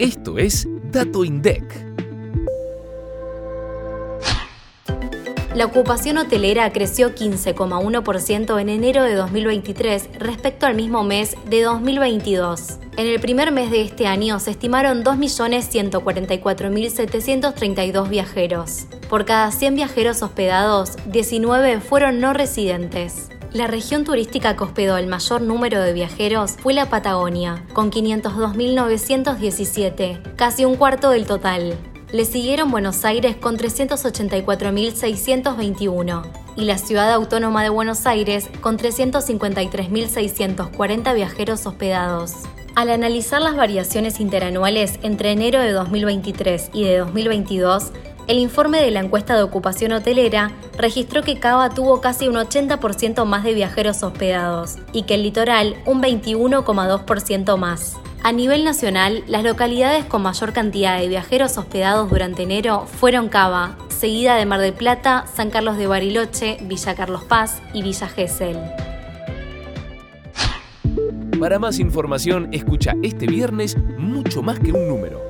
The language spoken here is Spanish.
Esto es Dato INDEC. La ocupación hotelera creció 15,1% en enero de 2023 respecto al mismo mes de 2022. En el primer mes de este año se estimaron 2.144.732 viajeros. Por cada 100 viajeros hospedados, 19 fueron no residentes. La región turística que hospedó el mayor número de viajeros fue la Patagonia, con 502.917, casi un cuarto del total. Le siguieron Buenos Aires con 384.621 y la Ciudad Autónoma de Buenos Aires con 353.640 viajeros hospedados. Al analizar las variaciones interanuales entre enero de 2023 y de 2022, el informe de la encuesta de ocupación hotelera registró que Cava tuvo casi un 80% más de viajeros hospedados y que el litoral un 21,2% más. A nivel nacional, las localidades con mayor cantidad de viajeros hospedados durante enero fueron Cava, seguida de Mar del Plata, San Carlos de Bariloche, Villa Carlos Paz y Villa Gesell. Para más información, escucha este viernes mucho más que un número.